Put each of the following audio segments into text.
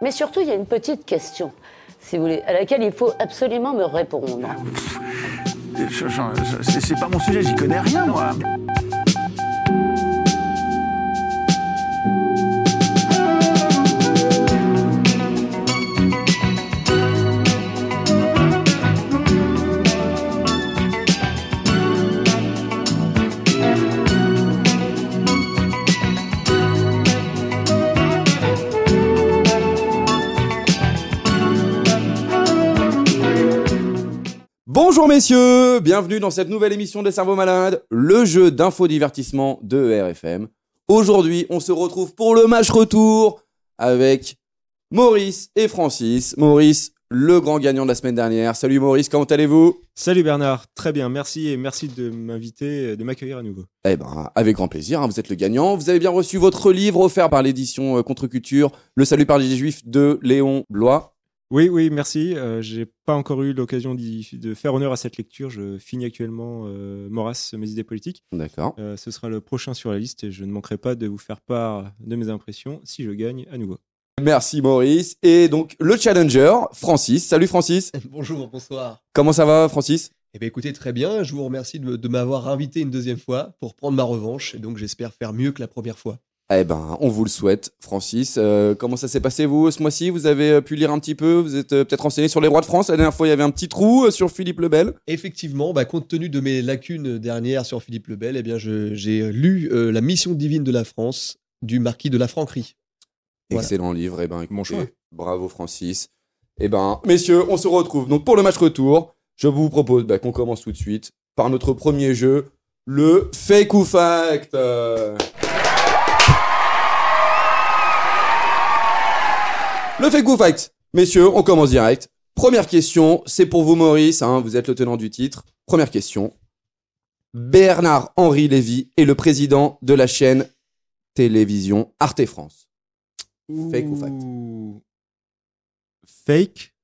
Mais surtout, il y a une petite question, si vous voulez, à laquelle il faut absolument me répondre. C'est pas mon sujet, j'y connais rien, moi. Bonjour messieurs, bienvenue dans cette nouvelle émission des Cerveaux Malades, le jeu d'infodivertissement de RFM. Aujourd'hui, on se retrouve pour le match retour avec Maurice et Francis. Maurice, le grand gagnant de la semaine dernière. Salut Maurice, comment allez-vous? Salut Bernard, très bien, merci et merci de m'inviter, de m'accueillir à nouveau. Eh ben, avec grand plaisir, hein, vous êtes le gagnant. Vous avez bien reçu votre livre offert par l'édition euh, Contre-Culture, Le salut par les Juifs de Léon Blois. Oui, oui, merci. Euh, J'ai pas encore eu l'occasion d'y- de faire honneur à cette lecture. Je finis actuellement euh, Maurras, mes idées politiques. D'accord. Euh, ce sera le prochain sur la liste et je ne manquerai pas de vous faire part de mes impressions si je gagne à nouveau. Merci Maurice. Et donc, le challenger, Francis. Salut Francis. Bonjour, bonsoir. Comment ça va Francis? Eh bien, écoutez, très bien. Je vous remercie de, de m'avoir invité une deuxième fois pour prendre ma revanche. Et donc, j'espère faire mieux que la première fois. Eh ben, on vous le souhaite, Francis. Euh, comment ça s'est passé, vous, ce mois-ci? Vous avez euh, pu lire un petit peu? Vous êtes euh, peut-être renseigné sur les rois de France? La dernière fois, il y avait un petit trou euh, sur Philippe le Bel. Effectivement, bah, compte tenu de mes lacunes dernières sur Philippe le Bel, eh bien, j'ai lu euh, La mission divine de la France du marquis de la Franquerie. Voilà. Excellent livre. Eh ben, écoutez, Bon choix. bravo, Francis. Eh ben, messieurs, on se retrouve donc pour le match retour. Je vous propose bah, qu'on commence tout de suite par notre premier jeu, le fake ou fact. Le fake ou fact. Messieurs, on commence direct. Première question, c'est pour vous, Maurice. hein, vous êtes le tenant du titre. Première question. Bernard-Henri Lévy est le président de la chaîne télévision Arte France. Fake ou fact. Fake,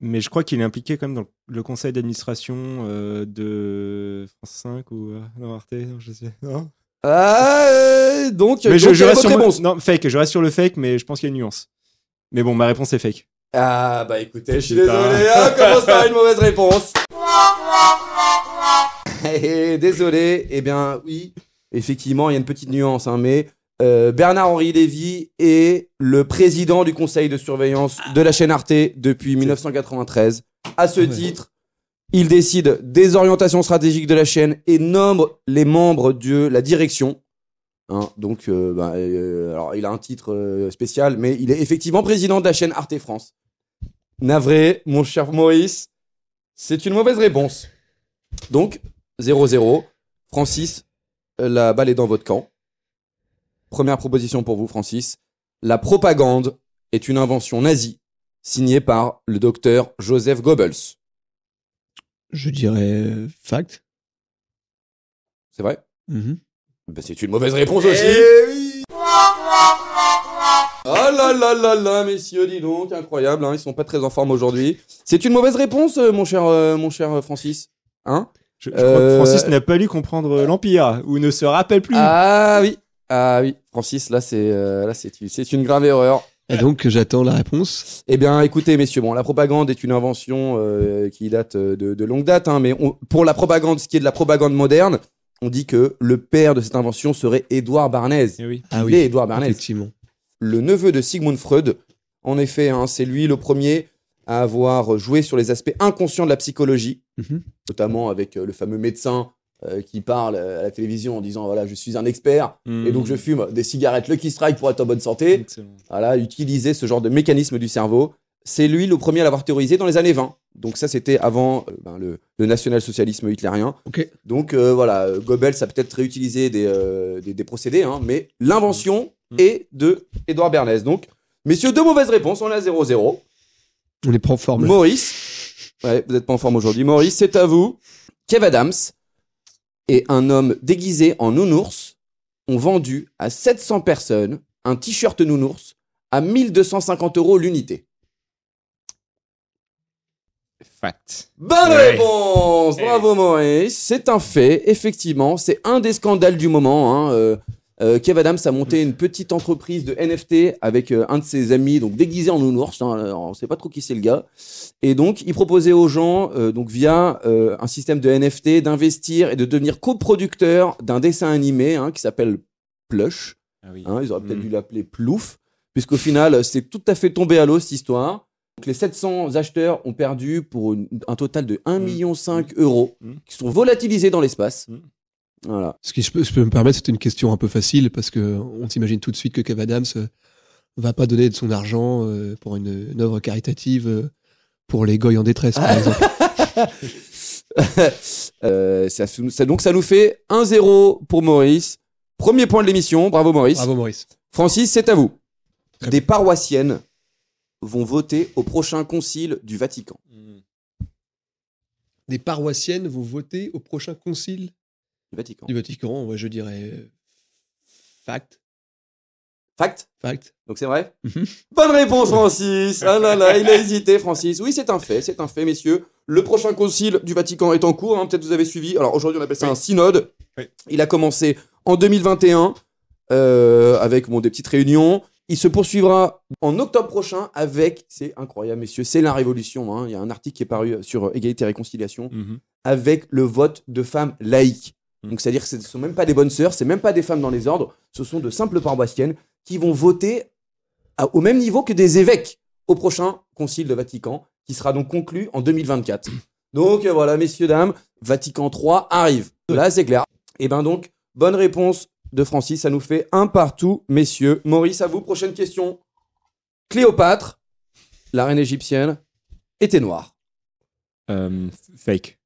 mais je crois qu'il est impliqué quand même dans le conseil d'administration euh, de France 5 ou euh, non, Arte, non, je sais. Non Ah, euh, donc, mais donc, je, je reste sur réponse Non, fake, je reste sur le fake, mais je pense qu'il y a une nuance. Mais bon, ma réponse est fake. Ah, bah écoutez, je suis Putain. désolé, hein, commence par une mauvaise réponse. Eh, désolé, eh bien, oui, effectivement, il y a une petite nuance, hein, mais euh, Bernard-Henri Lévy est le président du conseil de surveillance de la chaîne Arte depuis 1993. À ce Ouais. titre, il décide des orientations stratégiques de la chaîne et nomme les membres de la direction. Hein, donc, euh, bah, euh, alors, il a un titre euh, spécial, mais il est effectivement président de la chaîne Arte France. Navré, mon cher Maurice, c'est une mauvaise réponse. Donc, 0-0. Francis, la balle est dans votre camp. Première proposition pour vous, Francis. La propagande est une invention nazie signée par le docteur Joseph Goebbels. Je dirais fact. C'est vrai? Mhm. Ben, C'est une mauvaise réponse aussi. Eh oui Oh là là là là, messieurs, dis donc, incroyable, hein, ils sont pas très en forme aujourd'hui. C'est une mauvaise réponse, euh, mon cher, euh, mon cher euh, Francis. Hein? Je, je crois Euh, que Francis n'a pas lu comprendre l'Empire, ou ne se rappelle plus. Ah oui, ah oui, Francis, là c'est, euh, là c'est, c'est une grave erreur. Et donc, j'attends la réponse? Eh bien, écoutez, messieurs, bon, la propagande est une invention euh, qui date de, de longue date, hein, mais on- pour la propagande, ce qui est de la propagande moderne, on dit que le père de cette invention serait Édouard Barnez. Eh oui. Ah Il oui, est Édouard Barnez. effectivement. le neveu de Sigmund Freud. En effet, hein, c'est lui le premier à avoir joué sur les aspects inconscients de la psychologie, Mhm. notamment avec euh, le fameux médecin euh, qui parle euh, à la télévision en disant voilà, je suis un expert et donc je fume des cigarettes Lucky Strike pour être en bonne santé. Excellent. Voilà, utiliser ce genre de mécanisme du cerveau. C'est lui le premier à l'avoir théorisé dans les années 20. Donc ça, c'était avant euh, ben, le, le national-socialisme hitlérien. Ok. Donc euh, voilà, euh, Goebbels a peut-être réutilisé des, euh, des, des procédés, hein, mais l'invention Mm. est de Édouard Bernays. Donc, messieurs, deux mauvaises réponses, on est à 0-0. On est pas en forme. Maurice, ouais, vous n'êtes pas en forme aujourd'hui. Maurice, c'est à vous. Kev Adams et un homme déguisé en nounours ont vendu à 700 personnes un t-shirt nounours à 1250 euros l'unité. Fact. Bonne Ouais. réponse Bravo Maurice, c'est un fait, effectivement, c'est un des scandales du moment. hein, euh, Euh, Kev Adams a monté une petite entreprise de NFT avec euh, un de ses amis, donc déguisé en nounours. hein, on sait pas trop qui c'est le gars. Et donc, il proposait aux gens, euh, donc via euh, un système de NFT, d'investir et de devenir coproducteur d'un dessin animé hein, qui s'appelle Plush. Ah oui. Hein, ils auraient peut-être Mm. dû l'appeler Plouf, puisqu'au final, c'est tout à fait tombé à l'eau cette histoire. Donc, les 700 acheteurs ont perdu pour une- un total de 1,5 Mm. million euros Mm. qui sont volatilisés dans l'espace. Mm. Voilà. Ce qui, je peux, je peux me permettre, c'est une question un peu facile parce que on s'imagine tout de suite que Kev Adams euh, va pas donner de son argent euh, pour une, une œuvre caritative euh, pour les goy en détresse, par exemple. Euh, ça, ça- donc, ça nous fait 1-0 pour Maurice. Premier point de l'émission. Bravo, Maurice. Bravo Maurice. Francis, c'est à vous. Très Des paroissiennes vont voter au prochain concile du Vatican. Des paroissiennes vont voter au prochain concile Du Vatican. du Vatican. Ouais, je dirais fact. Fact? Fact. Donc c'est vrai? Mhm. Bonne réponse, Francis. Ah là là, il a hésité, Francis. Oui, c'est un fait, c'est un fait, messieurs. Le prochain concile du Vatican est en cours. hein, Peut-être vous avez suivi. Alors aujourd'hui, on appelle ça Oui. un synode. Oui. Il a commencé en 2021 euh, avec bon, des petites réunions. Il se poursuivra en octobre prochain avec, c'est incroyable, messieurs, c'est la révolution. hein. Il y a un article qui est paru sur euh, Égalité et Réconciliation Mhm. avec le vote de femmes laïques. Mm. Donc c'est-à-dire que ce ne sont même pas des bonnes sœurs, c'est même pas des femmes dans les ordres, ce sont de simples paroissiennes qui vont voter à- au même niveau que des évêques au prochain concile de Vatican, qui sera donc conclu en 2024. Donc euh, voilà, messieurs, dames, Vatican 3 arrive. Là, c'est clair. Et ben donc, bonne réponse de Francis, ça nous fait un partout, messieurs. Maurice, à vous, prochaine question. Cléopâtre, la reine égyptienne, était noire. Euh, fake.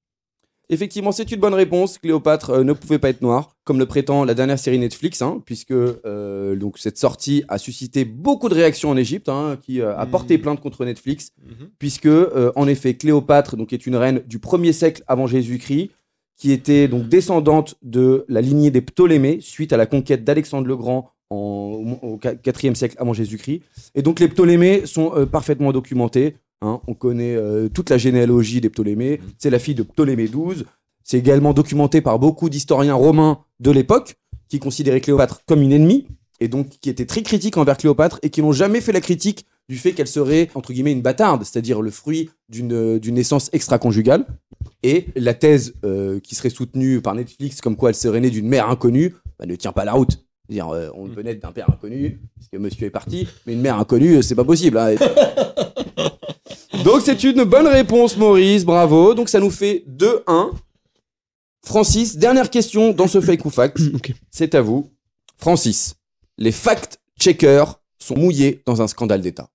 Effectivement, c'est une bonne réponse. Cléopâtre euh, ne pouvait pas être noire, comme le prétend la dernière série Netflix, hein, puisque euh, donc cette sortie a suscité beaucoup de réactions en Égypte, hein, qui euh, a porté plainte contre Netflix, Mhm. puisque euh, en effet Cléopâtre donc est une reine du 1er siècle avant Jésus-Christ, qui était donc descendante de la lignée des Ptolémées suite à la conquête d'Alexandre le Grand en, au 4e siècle avant Jésus-Christ. Et donc les Ptolémées sont euh, parfaitement documentés. hein. On connaît euh, toute la généalogie des Ptolémées. C'est la fille de Ptolémée XII. C'est également documenté par beaucoup d'historiens romains de l'époque qui considéraient Cléopâtre comme une ennemie et donc qui étaient très critiques envers Cléopâtre et qui n'ont jamais fait la critique du fait qu'elle serait entre guillemets une bâtarde, c'est-à-dire le fruit d'une d'une naissance extra-conjugale. Et la thèse euh, qui serait soutenue par Netflix comme quoi elle serait née d'une mère inconnue bah, ne tient pas la route. C'est-à-dire, euh, on peut naître d'un père inconnu, parce que monsieur est parti, mais une mère inconnue, euh, c'est pas possible. hein. Donc c'est une bonne réponse, Maurice, bravo. Donc ça nous fait 2-1. Francis, dernière question dans ce fake ou fact. C'est à vous. Francis, les fact-checkers sont mouillés dans un scandale d'État.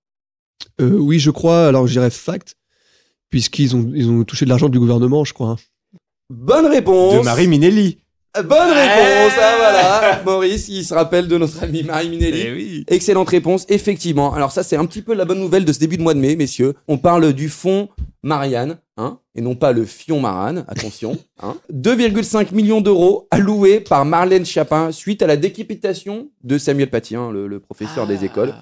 Euh, oui, je crois. Alors, je dirais fact, puisqu'ils ont, ils ont touché de l'argent du gouvernement, je crois. hein. Bonne réponse. De Marie Minelli. Bonne réponse. Ah voilà. Maurice, il se rappelle de notre ami Marie Minelli. Eh oui. Excellente réponse, effectivement. Alors ça, c'est un petit peu la bonne nouvelle de ce début de mois de mai, messieurs. On parle du fonds Marianne, hein, et non pas le fion Marane, attention. Hein. 2,5 millions d'euros alloués par Marlène Chapin suite à la décapitation de Samuel Paty, hein, le, le professeur des écoles,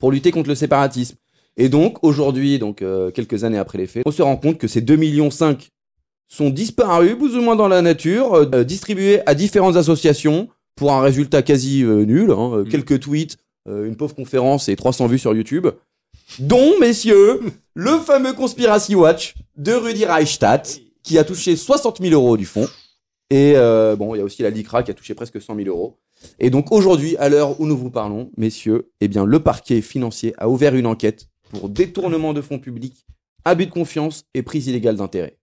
pour lutter contre le séparatisme. Et donc, aujourd'hui, donc euh, quelques années après les faits, on se rend compte que ces 2,5 millions sont disparus, plus ou moins dans la nature, euh, distribués à différentes associations pour un résultat quasi euh, nul. hein, euh, Mm. Quelques tweets, euh, une pauvre conférence et 300 vues sur YouTube. Dont, messieurs, le fameux Conspiracy Watch de Rudy Reichstadt, qui a touché 60 000 euros du fond. Et euh, bon, il y a aussi la LICRA qui a touché presque 100 000 euros. Et donc aujourd'hui, à l'heure où nous vous parlons, messieurs, eh bien, le parquet financier a ouvert une enquête pour détournement de fonds publics, abus de confiance et prise illégale d'intérêt.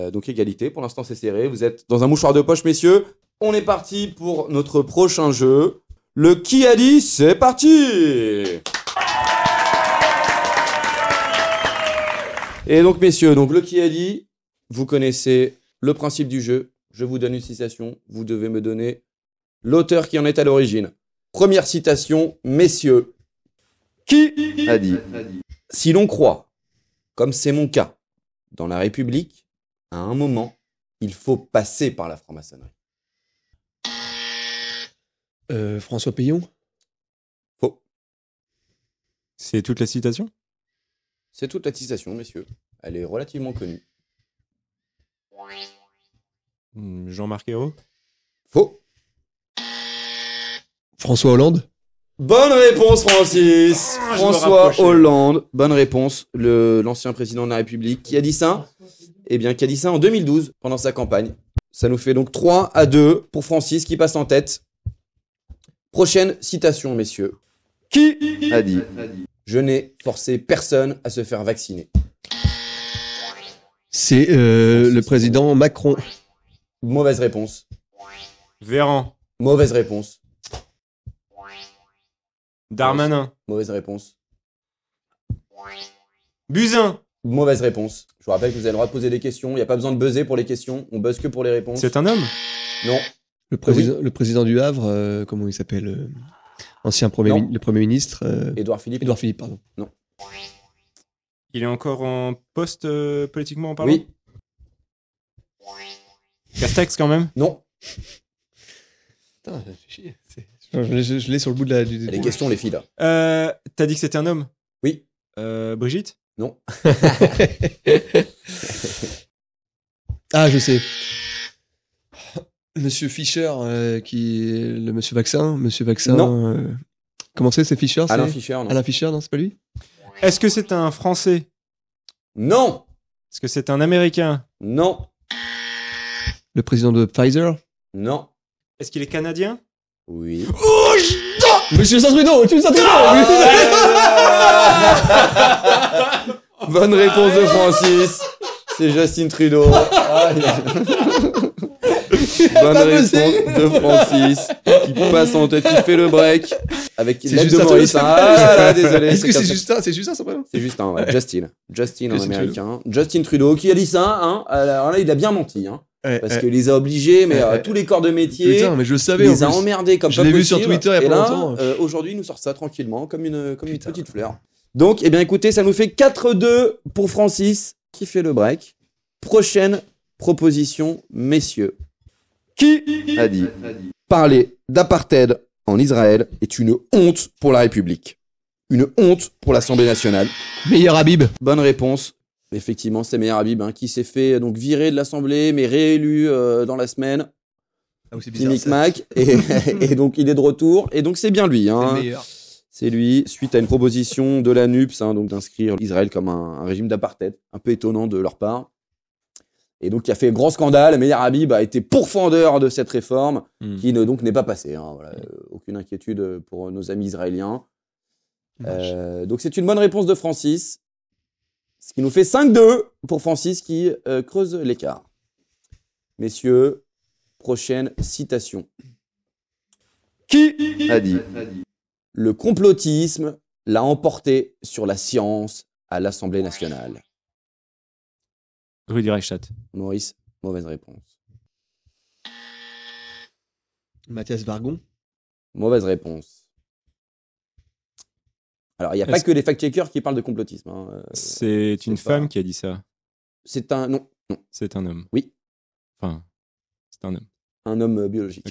Euh, donc égalité, pour l'instant c'est serré. Vous êtes dans un mouchoir de poche, messieurs. On est parti pour notre prochain jeu. Le qui a dit, c'est parti Et donc messieurs, donc le qui a dit, vous connaissez le principe du jeu. Je vous donne une citation, vous devez me donner l'auteur qui en est à l'origine. Première citation, messieurs. Qui a dit? Si l'on croit, comme c'est mon cas, dans la République, à un moment, il faut passer par la franc-maçonnerie. Euh, François Payon Faux. C'est toute la citation? C'est toute la citation, messieurs. Elle est relativement connue. Hmm, Jean-Marc Ayrault? Faux. François Hollande? Bonne réponse, Francis. Ah, François. Hollande. Bonne réponse. Le, l'ancien président de la République. Qui a dit ça? Eh bien, qui a dit ça en 2012, pendant sa campagne. Ça nous fait donc 3 à 2 pour Francis qui passe en tête. Prochaine citation, messieurs. Qui a dit? Je n'ai forcé personne à se faire vacciner C'est euh, le président Macron. Mauvaise réponse. Véran. Mauvaise réponse. Darmanin. Mauvaise réponse. Buzyn. Mauvaise réponse. Je vous rappelle que vous avez le droit de poser des questions. Il n'y a pas besoin de buzzer pour les questions. On buzz que pour les réponses. C'est un homme Non. Le président, le président du Havre, euh, comment il s'appelle euh, Ancien premier, Non. mi- le premier ministre. euh, Édouard Philippe. Édouard Philippe, pardon. Il est encore en poste euh, politiquement en parlant? Oui. Castex quand même? Non. Putain, ça fait chier. C'est- Je, je- je l'ai sur le bout de la. Du, des questions, les filles, là. euh, T'as dit que c'était un homme? Oui. Euh, Brigitte? Non. ah, je sais. Monsieur Fischer, euh, qui est le monsieur vaccin. Monsieur vaccin. Non. euh, comment c'est, c'est Fischer Alain Fischer, non. Alain Fischer, non, c'est pas lui? Est-ce que c'est un Français? Non. Est-ce que c'est un Américain? Non. Le président de Pfizer? Non. Est-ce qu'il est canadien? Oui. Monsieur Saint-Trudeau Monsieur Saint-Trudeau Bonne réponse de Francis. C'est Justin Trudeau. Ah, Bonne réponse de Francis qui passe en tête, qui fait le break avec C'est l'aide de Justin Maurice. Trudeau, Ah là, désolé. Est-ce que c'est. Justin C'est Justin, son prénom C'est Justin, ouais. Justin. Justin en américain. Justin Trudeau qui a dit ça. Hein. Alors là, il a bien menti. Hein. Ouais, Parce ouais. qu'il les a obligés, mais Ouais, euh, tous les corps de métier. Putain, mais je savais. les a emmerdés comme Je l'ai vu sur. Twitter il y a Et pas là, longtemps. euh, aujourd'hui, il nous sort ça tranquillement, comme une, comme une petite fleur. Donc, eh bien, écoutez, ça nous fait 4-2 pour Francis, qui fait le break. Prochaine proposition, messieurs. Qui a dit Parler d'apartheid en Israël est une honte pour la République. Une honte pour l'Assemblée nationale. Meilleur Habib. Bonne réponse. Effectivement, c'est Meir Habib hein, qui s'est fait donc virer de l'Assemblée, mais réélu euh, dans la semaine. Ah oui, c'est Petit micmac. Et, et donc, il est de retour. Et donc, c'est bien lui. Hein. C'est lui, suite à une proposition de la NUPS, hein, donc d'inscrire Israël comme un, un régime d'apartheid, un peu étonnant de leur part. Et donc, qui a fait grand scandale. Meir Habib a été pourfendeur de cette réforme, Hmm. qui ne, donc n'est pas passée. hein, voilà. Euh, aucune inquiétude pour nos amis israéliens. Euh, donc, c'est une bonne réponse de Francis. Ce qui nous fait 5-2 pour Francis qui euh, creuse l'écart. Messieurs, prochaine citation. Qui a dit Le complotisme l'a emporté sur la science à l'Assemblée nationale? Rudy Reichstadt. Maurice, mauvaise réponse. Mathias Vargon. Mauvaise réponse. Alors, il n'y a pas que les fact-checkers qui parlent de complotisme. hein. Euh, C'est une pas- femme qui a dit ça. C'est un, non, C'est un homme. Oui. Enfin, c'est un homme. un homme euh, biologique.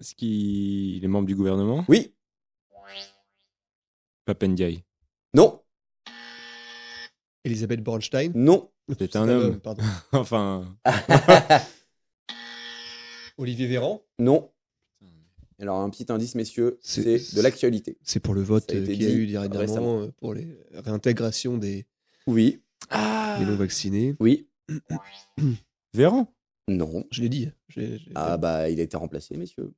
Est-ce qu'il est membre du gouvernement? Oui, Papendiaï. non, Elisabeth Bornstein? non. C'est un homme. Pardon. Enfin, Olivier Véran? non. Alors, un petit indice, messieurs, C'est- de l'actualité. C'est pour le vote euh, qu'il y a eu dernièrement récemment. euh, pour les réintégrations des, Oui, des non-vaccinés. oui, Véran? non. Je l'ai dit. Ah bah, il a été remplacé, messieurs.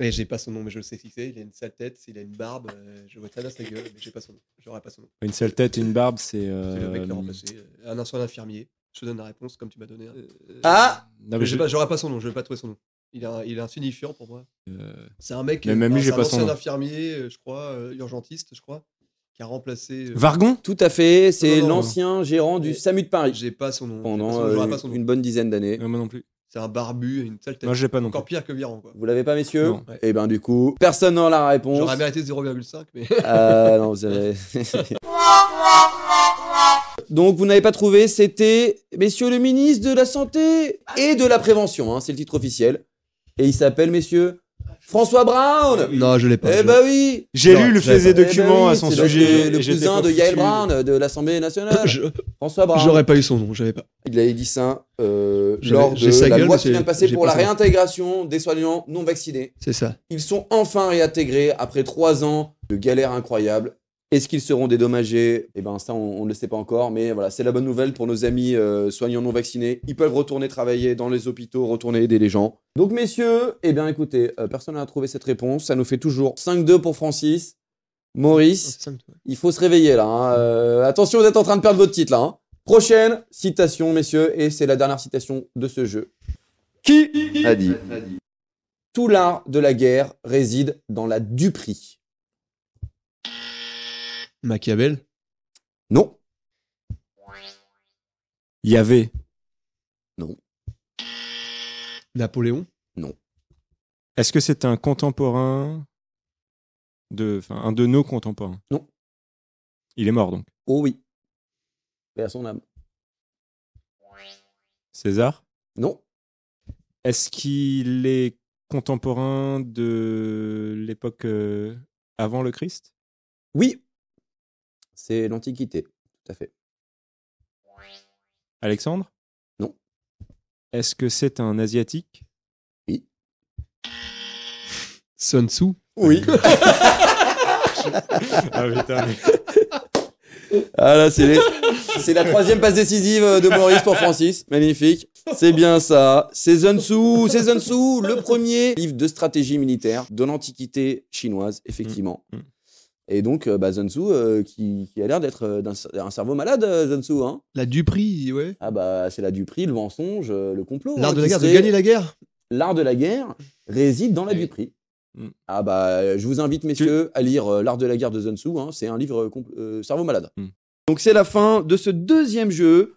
Mais j'ai pas son nom, mais je le sais qui c'est. Il a une sale tête, il a une barbe. euh, je vois très bien sa gueule, mais j'ai pas son nom. J'aurais pas son nom. Une seule tête, une barbe, c'est. C'est le mec qui l'a euh, remplacé. euh, Un instant infirmier. Je te donne la réponse comme tu m'as donné. hein. Ah non, mais je- j'ai pas- J'aurais pas son nom, je vais pas trouver son nom. Il est, un- il est insignifiant pour moi. euh, C'est un mec, Mais même lui, euh, j'ai c'est pas un son nom. infirmier, euh, je crois, euh, urgentiste, je crois, qui a remplacé. euh, Vargon Tout à fait, c'est Non, non, non. l'ancien gérant du Mais- SAMU de Paris J'ai pas son nom. Pendant nom, j'aurais euh, pas son nom. une bonne dizaine d'années. Euh, Moi non plus. C'est un barbu, une sale tête. Moi, j'ai pas non plus. Encore pire que Viran, quoi. Vous l'avez pas, messieurs Non. Ouais. Et ben du coup, personne n'a la réponse. J'aurais mérité 0,5, mais. Euh, non, vous avez... Donc vous n'avez pas trouvé, c'était messieurs le ministre de la santé et de la prévention, hein, c'est le titre officiel. Et il s'appelle messieurs François Brown Non, je l'ai pas. Eh je- bah oui J'ai lu le faisait pas. Eh ben oui, à son sujet. Le, cousin de Yael. Brown de l'Assemblée nationale. Je- François Brown. J'aurais pas eu son nom, j'avais pas. Il avait dit ça euh, lors de la gueule, loi qui vient de passer pour pas la réintégration des soignants non vaccinés. C'est ça. Ils sont enfin réintégrés après trois ans de galère incroyable. Est-ce qu'ils seront dédommagés? Eh ben ça, on on ne le sait pas encore, mais voilà, c'est la bonne nouvelle pour nos amis euh, soignants non vaccinés. Ils peuvent retourner travailler dans les hôpitaux, retourner aider les gens. Donc messieurs, eh bien écoutez, euh, personne n'a trouvé cette réponse. Ça nous fait toujours 5-2 pour Francis. Maurice, toi. il faut se réveiller là. hein. Euh, attention, vous êtes en train de perdre votre titre là. hein. Prochaine citation, messieurs, et c'est la dernière citation de ce jeu. Qui a dit? Tout l'art de la guerre réside dans la duperie. Machiavel? Non. Il y avait? Napoléon? Est-ce que c'est un contemporain de, enfin, un de nos contemporains? Non. Il est mort donc. Oh oui. Et à son âme. César? Non. Est-ce qu'il est contemporain de l'époque euh, avant le Christ? Oui. C'est l'Antiquité. Tout à fait. Alexandre? Non. Est-ce que c'est un asiatique? Sun Tzu? Oui. Ah putain. Ah là, c'est les- c'est la troisième passe décisive de Maurice pour Francis. Magnifique. C'est bien ça. C'est Sun Tzu. C'est Sun Tzu, le premier livre de stratégie militaire de l'Antiquité chinoise, effectivement. Mm, mm. Et donc, euh, bah, euh, qui, qui a l'air d'être euh, d'un un cerveau malade, euh. Hein. La duperie, ouais. Ah bah, c'est la duperie, le mensonge, euh, le complot. L'art hein, de la guerre, de gagner la guerre. L'art de la guerre réside dans la Eh oui. duperie. Mm. Ah bah, je vous invite, messieurs, à lire euh, L'art de la guerre de Tzu. hein. C'est un livre compl- cerveau malade. Mm. Donc, c'est la fin de ce deuxième jeu,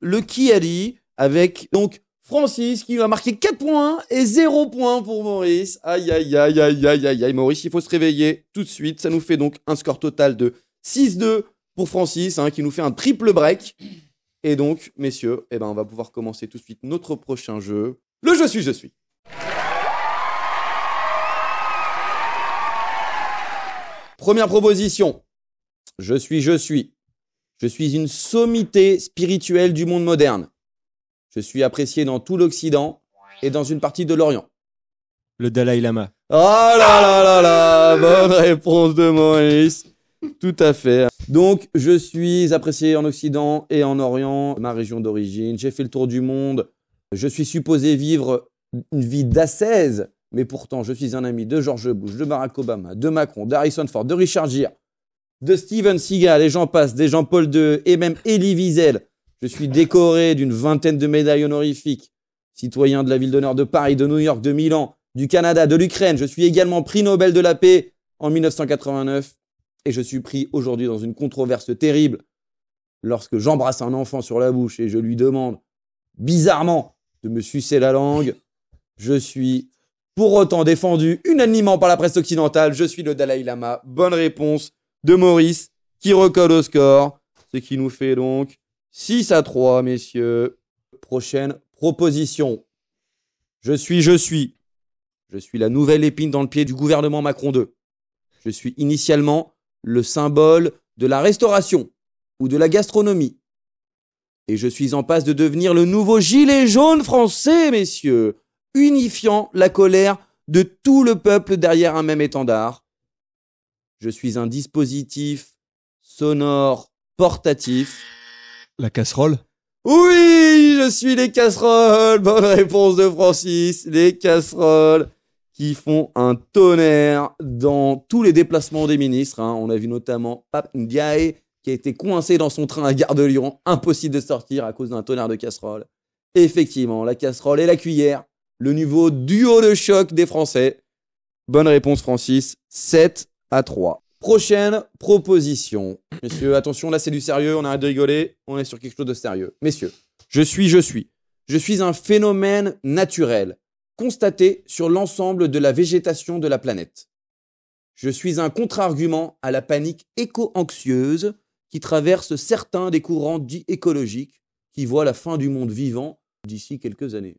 le dit, avec donc Francis qui va marquer 4 points et 0 points pour Maurice. Aïe, aïe, aïe, aïe, aïe, aïe, aïe. Maurice, il faut se réveiller tout de suite. Ça nous fait donc un score total de 6-2 pour Francis, hein, qui nous fait un triple break. Et donc, messieurs, eh ben, on va pouvoir commencer tout de suite notre prochain jeu. Le Je suis, je suis. Première proposition. Je suis, je suis. Je suis une sommité spirituelle du monde moderne. Je suis apprécié dans tout l'Occident et dans une partie de l'Orient. Le Dalai Lama. Oh là là là là, bonne réponse de Maurice. Tout à fait. Donc, je suis apprécié en Occident et en Orient, ma région d'origine. J'ai fait le tour du monde. Je suis supposé vivre une vie d'ascèse, mais pourtant, je suis un ami de George Bush, de Barack Obama, de Macron, d'Harrison Ford, de Richard Gere, de Steven Seagal, et j'en passe, des Jean-Paul II, et même Elie Wiesel. Je suis décoré d'une vingtaine de médailles honorifiques. Citoyen de la ville d'honneur de Paris, de New York, de Milan, du Canada, de l'Ukraine. Je suis également prix Nobel de la paix en 1989 et je suis pris aujourd'hui dans une controverse terrible lorsque j'embrasse un enfant sur la bouche et je lui demande bizarrement de me sucer la langue. Je suis pour autant défendu unanimement par la presse occidentale. Je suis le Dalai Lama. Bonne réponse de Maurice qui recolle au score. Ce qui nous fait donc 6 à 3, messieurs. Prochaine proposition. Je suis, je suis. Je suis la nouvelle épine dans le pied du gouvernement Macron 2. Je suis initialement le symbole de la restauration ou de la gastronomie. Et je suis en passe de devenir le nouveau gilet jaune français, messieurs, unifiant la colère de tout le peuple derrière un même étendard. Je suis un dispositif sonore portatif. La casserole? Oui, je suis les casseroles. Bonne réponse de Francis. Les casseroles qui font un tonnerre dans tous les déplacements des ministres. hein. On a vu notamment Pape Ndiaye qui a été coincé dans son train à Gare de Lyon. Impossible de sortir à cause d'un tonnerre de casseroles. Effectivement, la casserole et la cuillère. Le niveau duo de choc des Français. Bonne réponse, Francis. 7 à 3. Prochaine proposition. Messieurs, attention, là c'est du sérieux, on arrête de rigoler, on est sur quelque chose de sérieux. Messieurs, je suis, je suis. Je suis un phénomène naturel, constaté sur l'ensemble de la végétation de la planète. Je suis un contre-argument à la panique éco-anxieuse qui traverse certains des courants dits écologiques qui voient la fin du monde vivant d'ici quelques années.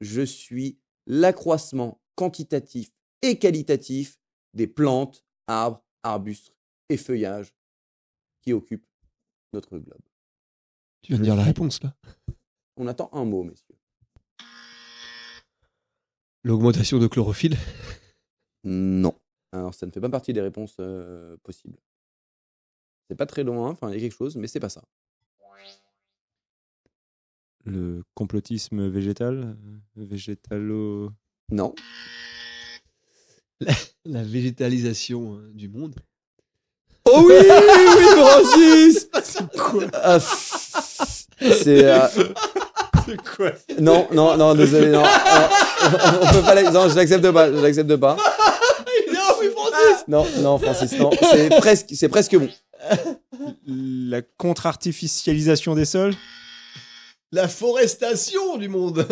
Je suis l'accroissement quantitatif et qualitatif des plantes, arbres, arbustes et feuillages qui occupent notre globe Tu viens de dire la réponse là. On attend un mot, messieurs. L'augmentation de chlorophylle. Non. Alors, ça ne fait pas partie des réponses euh, possibles. C'est pas très loin, enfin, il y a quelque chose, mais c'est pas ça. Le complotisme végétal euh, Végétalo. Non. La végétalisation euh, du monde. Oh oui, oui, Francis Ah, pff, C'est. euh, C'est quoi? Non, non, non, désolé, non. non, on peut pas. la- Non, je l'accepte pas. Je l'accepte pas. Non, non, Francis, non. C'est presque, c'est presque bon. La contre-artificialisation des sols? La forestation du monde.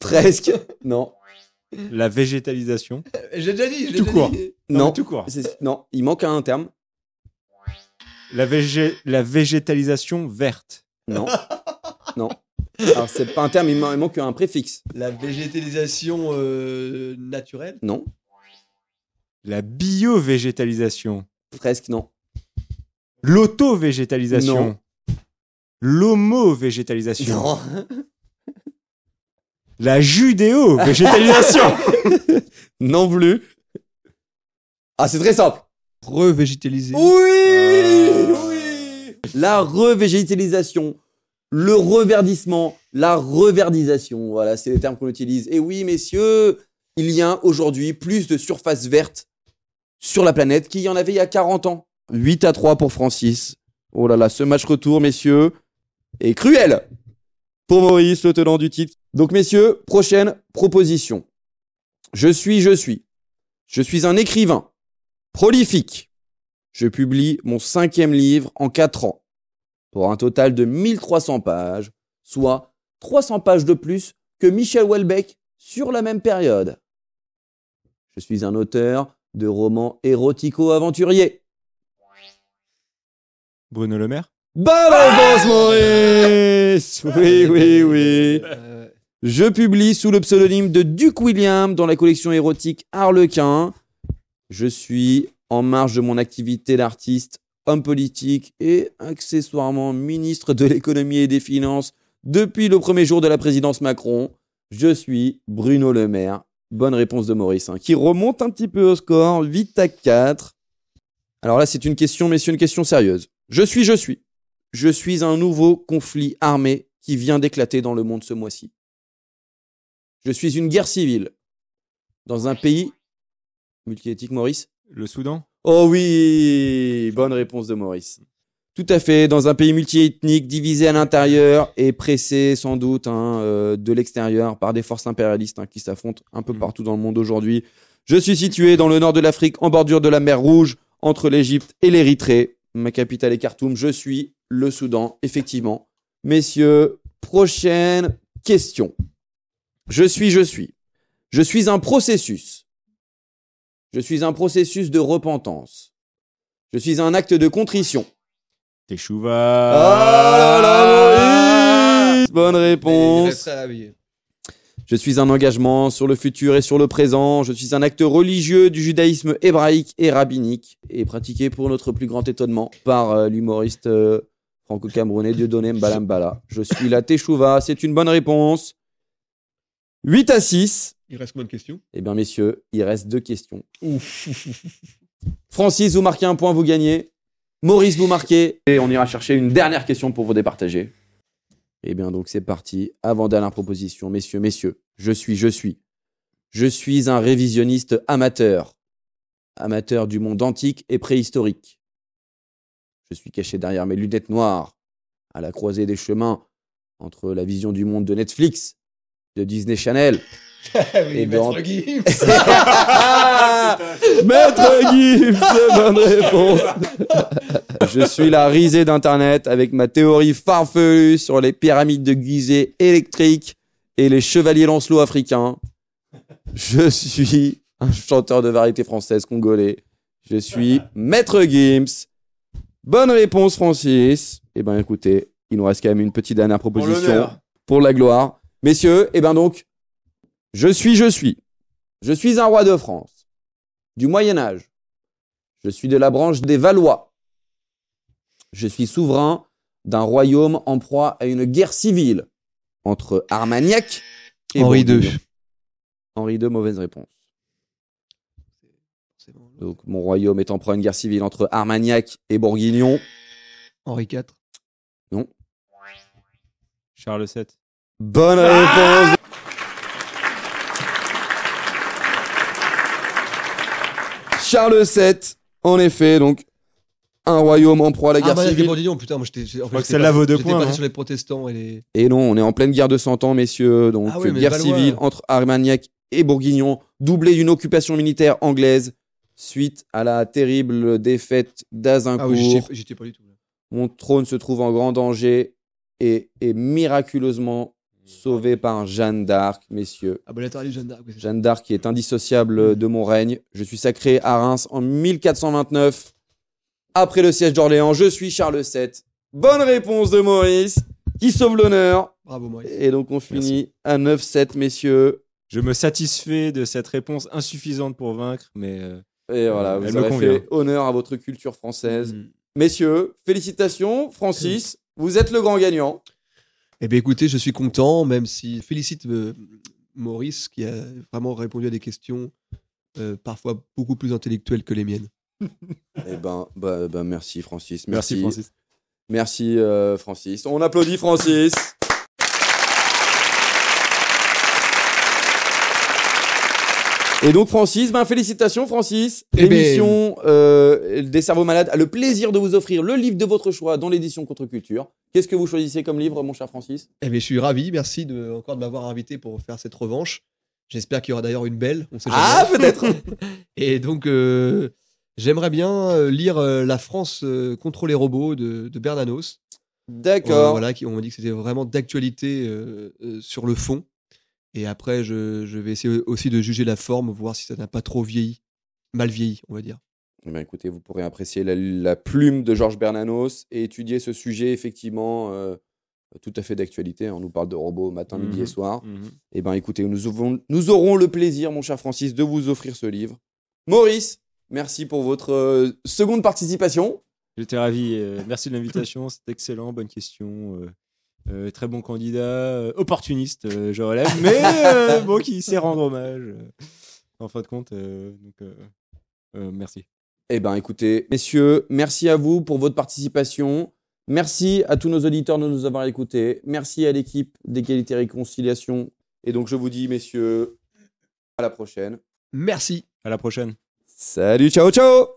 Presque. Non, La végétalisation J'ai déjà dit. je l'ai Tout déjà court. dit. Non, non. mais tout court. C'est- Non, il manque un terme. La, végé- la végétalisation verte Non, non. Alors c'est pas un terme, il man- il manque un préfixe. La végétalisation euh, naturelle? Non, La bio-végétalisation presque non. L'auto-végétalisation Non. L'homo-végétalisation Non. La judéo-végétalisation Non plus. Ah, c'est très simple. Revégétaliser. Oui, oui. La revégétalisation, le reverdissement, la reverdisation. Voilà, c'est les termes qu'on utilise. Et oui, messieurs, il y a aujourd'hui plus de surface verte sur la planète qu'il y en avait il y a 40 ans. 8 à 3 pour Francis. Oh là là, ce match retour, messieurs, est cruel pour Maurice, le tenant du titre. Donc, messieurs, prochaine proposition. Je suis, je suis. Je suis un écrivain prolifique. Je publie mon cinquième livre en 4 ans, pour un total de 1300 pages, soit 300 pages de plus que Michel Houellebecq sur la même période. Je suis un auteur de romans érotico-aventuriers. Bruno Le Maire? Bonne réponse, Maurice Oui, oui, oui. Je publie sous le pseudonyme de Duke William dans la collection érotique Harlequin. Je suis en marge de mon activité d'artiste, homme politique et accessoirement ministre de l'économie et des finances depuis le premier jour de la présidence Macron. Je suis Bruno Le Maire. Bonne réponse de Maurice, hein, qui remonte un petit peu au score, 8 à 4. Alors là, c'est une question, messieurs, une question sérieuse. Je suis, je suis. Je suis un nouveau conflit armé qui vient d'éclater dans le monde ce mois-ci. Je suis une guerre civile dans un pays multiéthique, Maurice? Le Soudan? Oh oui, bonne réponse de Maurice. Tout à fait, dans un pays multiethnique, divisé à l'intérieur et pressé sans doute hein, euh, de l'extérieur par des forces impérialistes hein, qui s'affrontent un peu Mhm. partout dans le monde aujourd'hui. Je suis situé dans le nord de l'Afrique, en bordure de la mer Rouge, entre l'Égypte et l'Érythrée. Ma capitale est Khartoum. Je suis le Soudan, effectivement. Messieurs, prochaine question. Je suis, je suis. Je suis un processus. Je suis un processus de repentance. Je suis un acte de contrition. Teshuva Ah là là, Maurice Bonne réponse. Je suis un engagement sur le futur et sur le présent. Je suis un acte religieux du judaïsme hébraïque et rabbinique et pratiqué pour notre plus grand étonnement par euh, l'humoriste euh, franco-camerounais Dieudonné Mbalambala. Je suis la Teshuvah. C'est une bonne réponse. 8 à 6. Il reste combien de questions? Eh bien, messieurs, il reste deux questions. Francis, vous marquez un point, vous gagnez. Maurice, vous marquez. Et on ira chercher une dernière question pour vous départager. Eh bien, donc, c'est parti. Avant-dernière proposition. Messieurs, messieurs, je suis, je suis. Je suis un révisionniste amateur. Amateur du monde antique et préhistorique. Je suis caché derrière mes lunettes noires, à la croisée des chemins entre la vision du monde de Netflix, de Disney Channel Et dans- Maître Gibbs. Maître Gibbs, bonne réponse. Je suis la risée d'Internet avec ma théorie farfelue sur les pyramides de Gizeh électriques et les chevaliers lancelots africains. Je suis un chanteur de variété française congolais. Je suis Maître Gibbs. Bonne réponse, Francis. Eh ben, écoutez, il nous reste quand même une petite dernière proposition pour la gloire. Messieurs, eh ben donc, je suis, je suis. Je suis un roi de France, du Moyen Âge. Je suis de la branche des Valois. Je suis souverain d'un royaume en proie à une guerre civile entre Armagnac et Henri II. Bourguignon. Henri II, mauvaise réponse. Donc, mon royaume est en proie à une guerre civile entre Armagnac et Bourguignon. Henri IV. Charles VII. Bonne réponse. Charles VII, en effet, donc un royaume en proie à la guerre Armagnac et civile. Bourguignon, putain, moi j'étais. en fait, celle-là vaut deux points, pas non sur les protestants et les. Et non, on est en pleine guerre de Cent Ans, messieurs. Donc Ah oui, guerre Valois. civile entre Armagnac et Bourguignon, doublée d'une occupation militaire anglaise suite à la terrible défaite d'Azincourt. Ah oui, pas du tout. là. Mon trône se trouve en grand danger et est miraculeusement sauvé par Jeanne d'Arc, messieurs. Ah bah la Jeanne d'Arc. oui, c'est ça. Jeanne d'Arc qui est indissociable de mon règne. Je suis sacré à Reims en 1429. Après le siège d'Orléans, je suis Charles VII. Bonne réponse de Maurice, qui sauve l'honneur. Bravo, Maurice. Et donc on finit à 9-7, messieurs. Je me satisfais de cette réponse insuffisante pour vaincre, mais euh, Et voilà, Elle vous me avez convient. fait honneur à votre culture française. Mm. Messieurs, félicitations. Francis, vous êtes le grand gagnant. Eh bien, écoutez, je suis content, même si je félicite euh, Maurice qui a vraiment répondu à des questions euh, parfois beaucoup plus intellectuelles que les miennes. Eh ben, bah, bah, merci Francis. merci, Merci, Francis. Merci euh, Francis. On applaudit Francis. Et donc Francis, ben félicitations Francis. Eh ben- L'émission euh, des cerveaux malades a le plaisir de vous offrir le livre de votre choix dans l'édition Contre Culture. Qu'est-ce que vous choisissez comme livre, mon cher Francis? Eh bien, je suis ravi. Merci de, encore de m'avoir invité pour faire cette revanche. J'espère qu'il y aura d'ailleurs une belle. On sait Ah peut-être. Et donc, euh, j'aimerais bien euh, lire euh, La France euh, contre les robots de, de Bernanos. D'accord. voilà, qui, on m'a dit que c'était vraiment d'actualité sur le fond. Et après, je, je vais essayer aussi de juger la forme, voir si ça n'a pas trop vieilli, mal vieilli, on va dire. Eh ben, écoutez, vous pourrez apprécier la, la plume de Georges Bernanos et étudier ce sujet effectivement euh, tout à fait d'actualité. hein. On nous parle de robots matin, midi et Mhm. soir. Mhm. Eh ben, écoutez, nous aurons, nous aurons le plaisir, mon cher Francis, de vous offrir ce livre. Maurice, merci pour votre euh, seconde participation. J'étais ravi. euh, merci de l'invitation. C'était excellent. Bonne question. euh, très bon candidat. euh, opportuniste, euh, je relève. Mais bon, qui sait rendre hommage. en fin de compte. donc, merci. Eh ben, écoutez, messieurs, merci à vous pour votre participation. Merci à tous nos auditeurs de nous avoir écoutés. Merci à l'équipe d'égalité et réconciliation. Et donc, je vous dis, messieurs, à la prochaine. Merci. À la prochaine. Salut, ciao, ciao